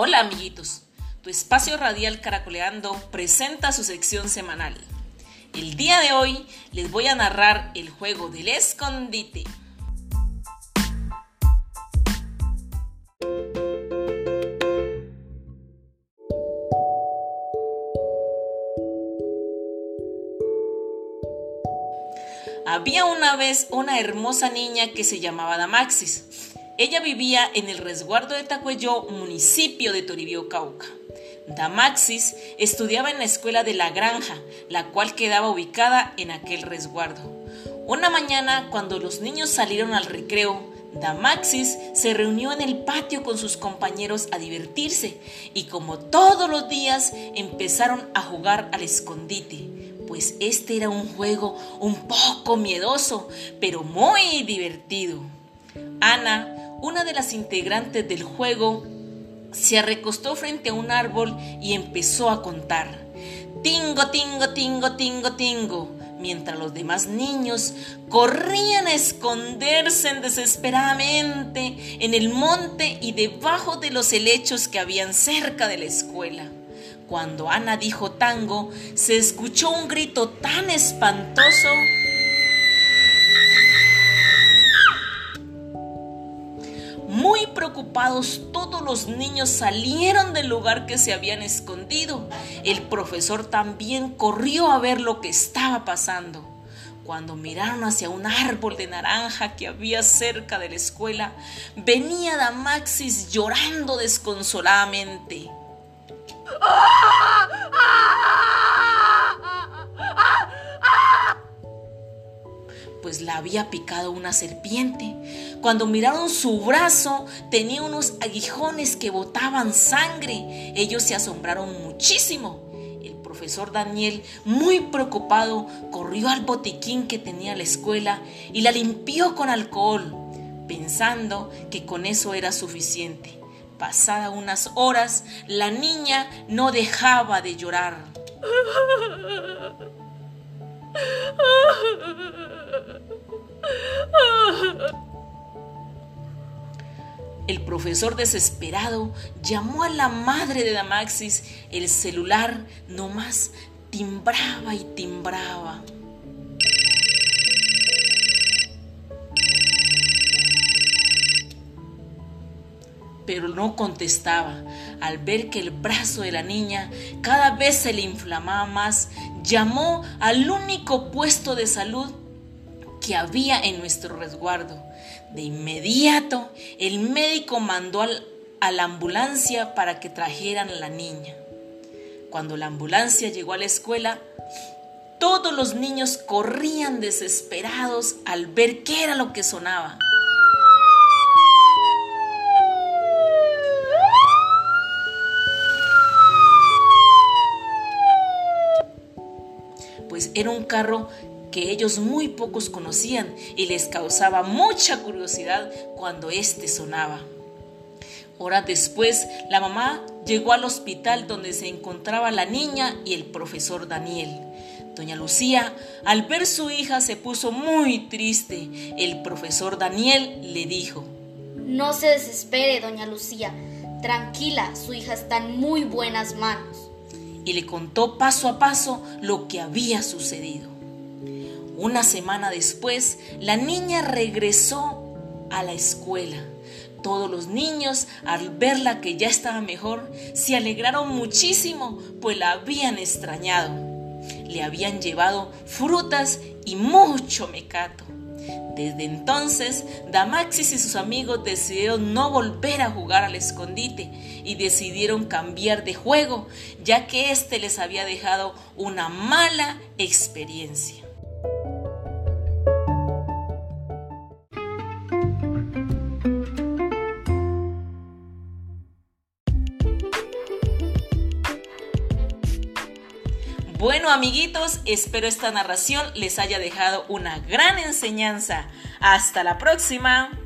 Hola amiguitos, tu espacio radial Caracoleando presenta su sección semanal. El día de hoy les voy a narrar el juego del escondite. Había una vez una hermosa niña que se llamaba Damaxis. Ella vivía en el resguardo de Tacuello, municipio de Toribio, Cauca. Damaxis estudiaba en la escuela de la granja, la cual quedaba ubicada en aquel resguardo. Una mañana, cuando los niños salieron al recreo, Damaxis se reunió en el patio con sus compañeros a divertirse y como todos los días empezaron a jugar al escondite pues este era un juego un poco miedoso, pero muy divertido. Ana, una de las integrantes del juego, se recostó frente a un árbol y empezó a contar. Tingo, tingo, tingo, tingo, tingo, mientras los demás niños corrían a esconderse desesperadamente en el monte y debajo de los helechos que habían cerca de la escuela. Cuando Ana dijo tango, se escuchó un grito tan espantoso todos los niños salieron del lugar que se habían escondido. El profesor también corrió a ver lo que estaba pasando. Cuando miraron hacia un árbol de naranja que había cerca de la escuela, venía Damaxis llorando desconsoladamente. Pues la había picado una serpiente. Cuando miraron su brazo, tenía unos aguijones que botaban sangre. Ellos se asombraron muchísimo. El profesor Daniel, muy preocupado, corrió al botiquín que tenía la escuela y la limpió con alcohol, pensando que con eso era suficiente. Pasada unas horas, la niña no dejaba de llorar. El profesor desesperado llamó a la madre de Damaxis. El celular nomás timbraba y timbraba. pero no contestaba. Al ver que el brazo de la niña cada vez se le inflamaba más, llamó al único puesto de salud había en nuestro resguardo. De inmediato, el médico mandó a la ambulancia para que trajeran a la niña. Cuando la ambulancia llegó a la escuela, todos los niños corrían desesperados al ver qué era lo que sonaba. pues era un carro que ellos muy pocos conocían y les causaba mucha curiosidad cuando éste sonaba. Horas después, la mamá llegó al hospital donde se encontraba la niña y el profesor Daniel. Doña Lucía, al ver su hija, se puso muy triste. El profesor Daniel le dijo, No se desespere, doña Lucía. Tranquila, su hija está en muy buenas manos y le contó paso a paso lo que había sucedido. Una semana después, la niña regresó a la escuela. Todos los niños, al verla que ya estaba mejor, se alegraron muchísimo, pues la habían extrañado. Le habían llevado frutas y mucho mecato. Desde entonces, Damaxis y sus amigos decidieron no volver a jugar al escondite y decidieron cambiar de juego, ya que éste les había dejado una mala experiencia. Bueno amiguitos, espero esta narración les haya dejado una gran enseñanza. Hasta la próxima.